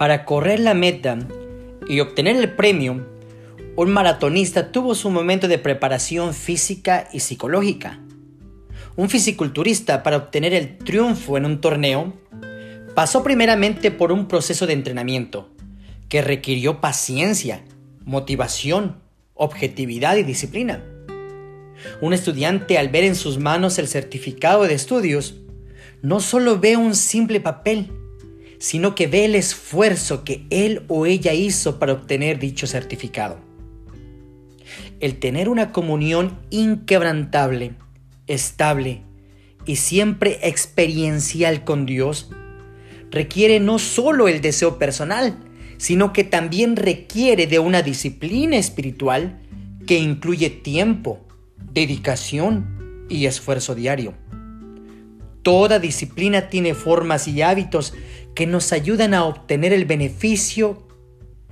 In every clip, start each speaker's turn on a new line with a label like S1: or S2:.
S1: Para correr la meta y obtener el premio, un maratonista tuvo su momento de preparación física y psicológica. Un fisiculturista, para obtener el triunfo en un torneo, pasó primeramente por un proceso de entrenamiento que requirió paciencia, motivación, objetividad y disciplina. Un estudiante al ver en sus manos el certificado de estudios, no solo ve un simple papel, sino que ve el esfuerzo que él o ella hizo para obtener dicho certificado. El tener una comunión inquebrantable, estable y siempre experiencial con Dios requiere no solo el deseo personal, sino que también requiere de una disciplina espiritual que incluye tiempo, dedicación y esfuerzo diario. Toda disciplina tiene formas y hábitos que nos ayudan a obtener el beneficio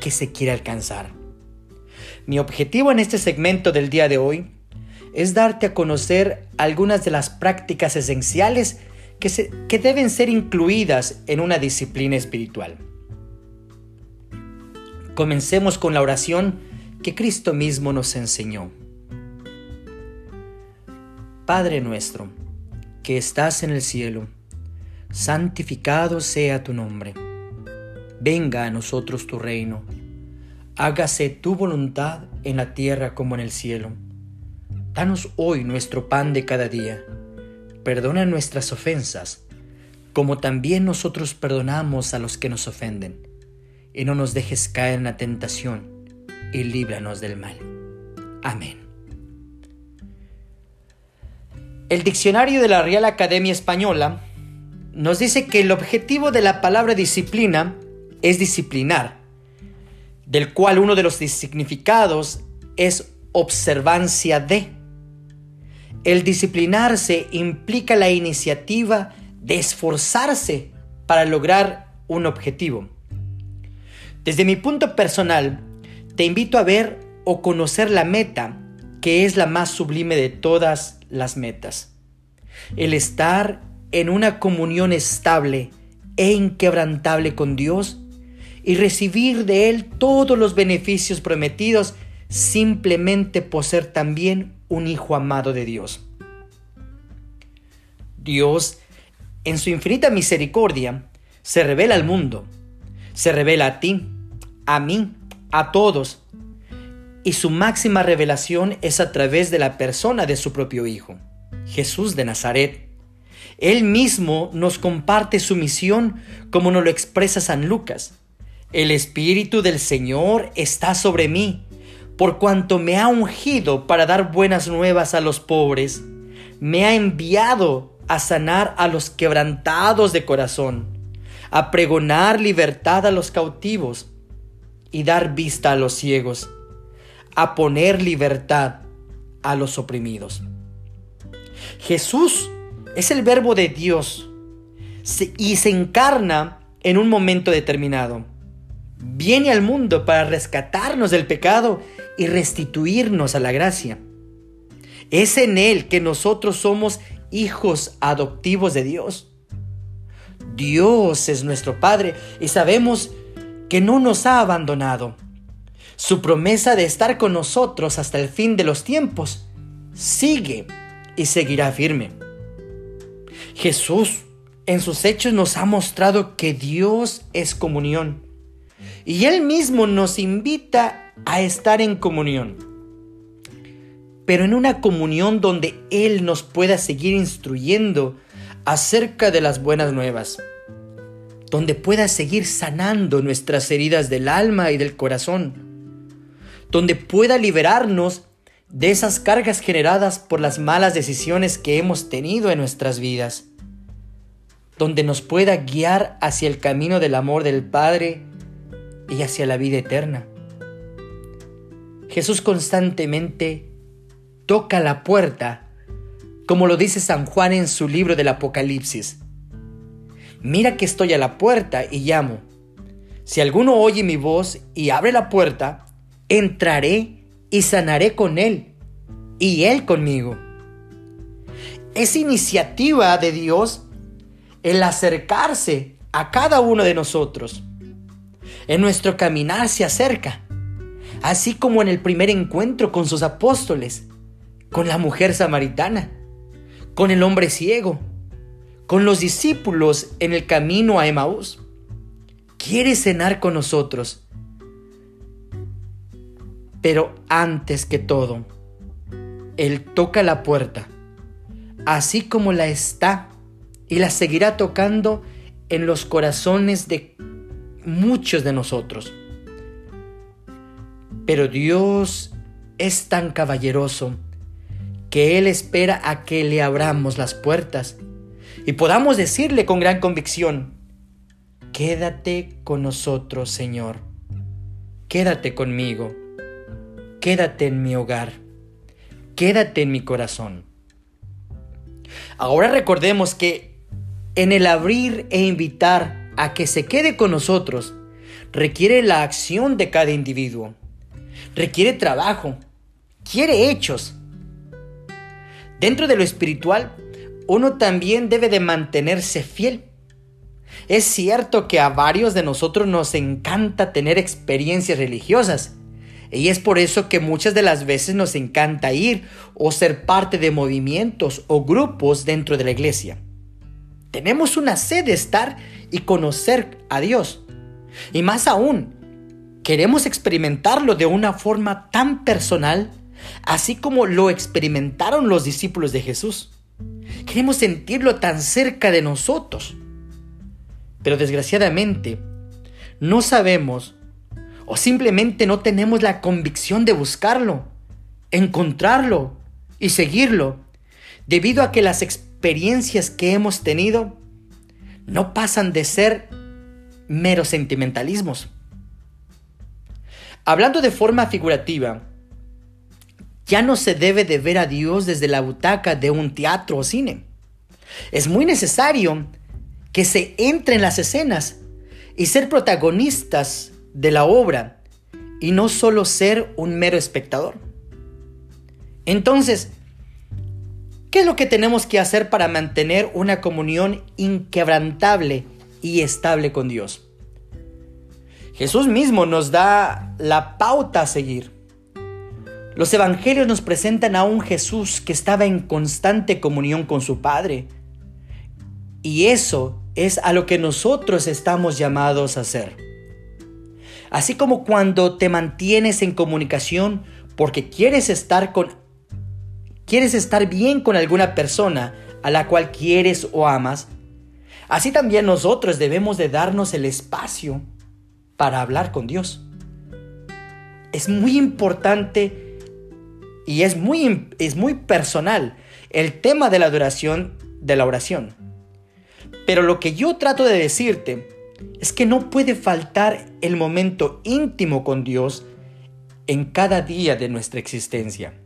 S1: que se quiere alcanzar. Mi objetivo en este segmento del día de hoy es darte a conocer algunas de las prácticas esenciales que, que deben ser incluidas en una disciplina espiritual. Comencemos con la oración que Cristo mismo nos enseñó. Padre nuestro, que estás en el cielo, santificado sea tu nombre. Venga a nosotros tu reino. Hágase tu voluntad en la tierra como en el cielo. Danos hoy nuestro pan de cada día. Perdona nuestras ofensas, como también nosotros perdonamos a los que nos ofenden. Y no nos dejes caer en la tentación, y líbranos del mal. Amén. El diccionario de la Real Academia Española nos dice que el objetivo de la palabra disciplina es disciplinar, del cual uno de los significados es observancia de. El disciplinarse implica la iniciativa de esforzarse para lograr un objetivo. Desde mi punto personal, te invito a ver o conocer la meta, que es la más sublime de todas las metas. El estar en una comunión estable e inquebrantable con Dios y recibir de Él todos los beneficios prometidos simplemente por ser también un hijo amado de Dios. Dios, en su infinita misericordia, se revela al mundo, se revela a ti, a mí, a todos, y su máxima revelación es a través de la persona de su propio Hijo, Jesús de Nazaret. Él mismo nos comparte su misión como nos lo expresa San Lucas. El Espíritu del Señor está sobre mí, por cuanto me ha ungido para dar buenas nuevas a los pobres. Me ha enviado a sanar a los quebrantados de corazón, a pregonar libertad a los cautivos y dar vista a los ciegos a poner libertad a los oprimidos. Jesús es el verbo de Dios y se encarna en un momento determinado. Viene al mundo para rescatarnos del pecado y restituirnos a la gracia. Es en Él que nosotros somos hijos adoptivos de Dios. Dios es nuestro Padre y sabemos que no nos ha abandonado su promesa de estar con nosotros hasta el fin de los tiempos sigue y seguirá firme. Jesús en sus hechos nos ha mostrado que Dios es comunión. Y Él mismo nos invita a estar en comunión, pero en una comunión donde Él nos pueda seguir instruyendo acerca de las buenas nuevas, donde pueda seguir sanando nuestras heridas del alma y del corazón. Donde pueda liberarnos de esas cargas generadas por las malas decisiones que hemos tenido en nuestras vidas, donde nos pueda guiar hacia el camino del amor del Padre y hacia la vida eterna. Jesús constantemente toca la puerta, como lo dice San Juan en su libro del Apocalipsis. Mira que estoy a la puerta y llamo. Si alguno oye mi voz y abre la puerta, entraré y sanaré con Él y Él conmigo. Es iniciativa de Dios el acercarse a cada uno de nosotros. en nuestro caminar se acerca, así como en el primer encuentro con sus apóstoles, con la mujer samaritana, con el hombre ciego, con los discípulos en el camino a Emaús. Quiere cenar con nosotros. Pero antes que todo, Él toca la puerta, así como la está y la seguirá tocando en los corazones de muchos de nosotros. Pero Dios es tan caballeroso que Él espera a que le abramos las puertas y podamos decirle con gran convicción, quédate con nosotros, Señor, quédate conmigo, quédate en mi hogar, quédate en mi corazón. Ahora recordemos que en el abrir e invitar a que se quede con nosotros, requiere la acción de cada individuo, requiere trabajo, quiere hechos. Dentro de lo espiritual, uno también debe de mantenerse fiel. Es cierto que a varios de nosotros nos encanta tener experiencias religiosas, y es por eso que muchas de las veces nos encanta ir o ser parte de movimientos o grupos dentro de la iglesia. Tenemos una sed de estar y conocer a Dios. Y más aún, queremos experimentarlo de una forma tan personal, así como lo experimentaron los discípulos de Jesús. Queremos sentirlo tan cerca de nosotros. Pero desgraciadamente, no sabemos o simplemente no tenemos la convicción de buscarlo, encontrarlo y seguirlo, debido a que las experiencias que hemos tenido no pasan de ser meros sentimentalismos. Hablando de forma figurativa, ya no se debe de ver a Dios desde la butaca de un teatro o cine. Es muy necesario que se entre en las escenas y ser protagonistas de la obra y no solo ser un mero espectador. Entonces, ¿qué es lo que tenemos que hacer para mantener una comunión inquebrantable y estable con Dios? Jesús mismo nos da la pauta a seguir. Los evangelios nos presentan a un Jesús que estaba en constante comunión con su Padre. Y eso es a lo que nosotros estamos llamados a hacer. Así como cuando te mantienes en comunicación porque quieres estar con quieres estar bien con alguna persona a la cual quieres o amas, así también nosotros debemos de darnos el espacio para hablar con Dios. Es muy importante y es muy, es muy personal el tema de la adoración de la oración. Pero lo que yo trato de decirte es que no puede faltar el momento íntimo con Dios en cada día de nuestra existencia.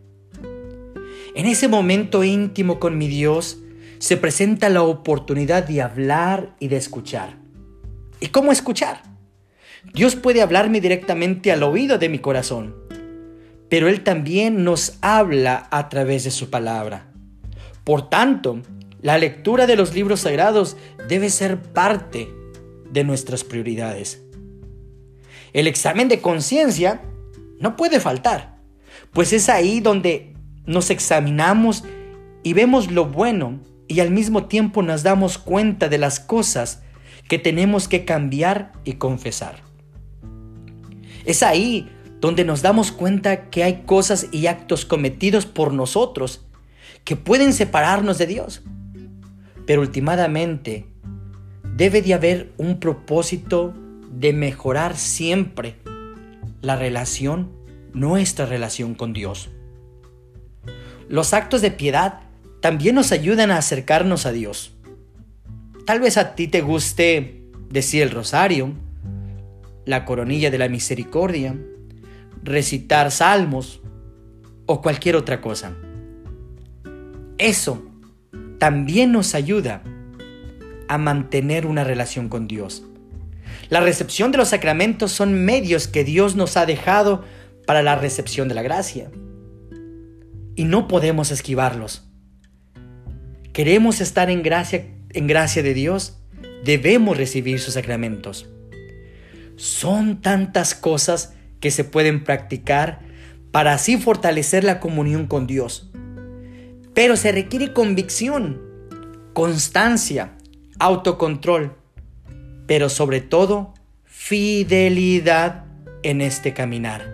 S1: En ese momento íntimo con mi Dios se presenta la oportunidad de hablar y de escuchar. ¿Y cómo escuchar? Dios puede hablarme directamente al oído de mi corazón, pero Él también nos habla a través de su palabra. Por tanto, la lectura de los libros sagrados debe ser parte de nuestras prioridades. El examen de conciencia no puede faltar, pues es ahí donde nos examinamos y vemos lo bueno y al mismo tiempo nos damos cuenta de las cosas que tenemos que cambiar y confesar. Es ahí donde nos damos cuenta que hay cosas y actos cometidos por nosotros que pueden separarnos de Dios. Pero últimamente debe de haber un propósito de mejorar siempre la relación, nuestra relación con Dios. Los actos de piedad también nos ayudan a acercarnos a Dios. Tal vez a ti te guste decir el rosario, la coronilla de la misericordia, recitar salmos o cualquier otra cosa. Eso también nos ayuda a mantener una relación con Dios. La recepción de los sacramentos son medios que Dios nos ha dejado para la recepción de la gracia. Y no podemos esquivarlos. Queremos estar en gracia, en gracia de Dios, debemos recibir sus sacramentos. Son tantas cosas que se pueden practicar para así fortalecer la comunión con Dios. Pero se requiere convicción, constancia, autocontrol, pero sobre todo fidelidad en este caminar.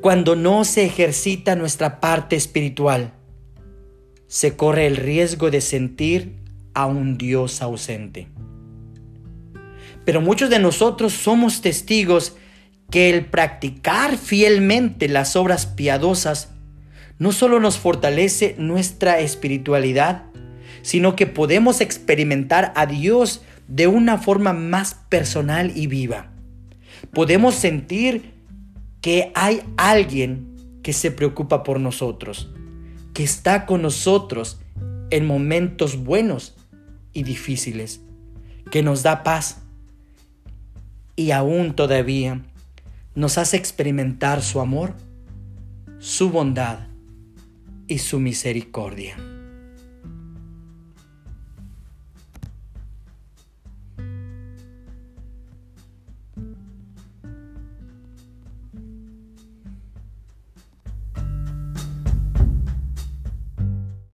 S1: Cuando no se ejercita nuestra parte espiritual, se corre el riesgo de sentir a un Dios ausente. Pero muchos de nosotros somos testigos que el practicar fielmente las obras piadosas no solo nos fortalece nuestra espiritualidad, sino que podemos experimentar a Dios de una forma más personal y viva. Podemos sentir que hay alguien que se preocupa por nosotros, que está con nosotros en momentos buenos y difíciles, que nos da paz y aún todavía nos hace experimentar su amor, su bondad y su misericordia.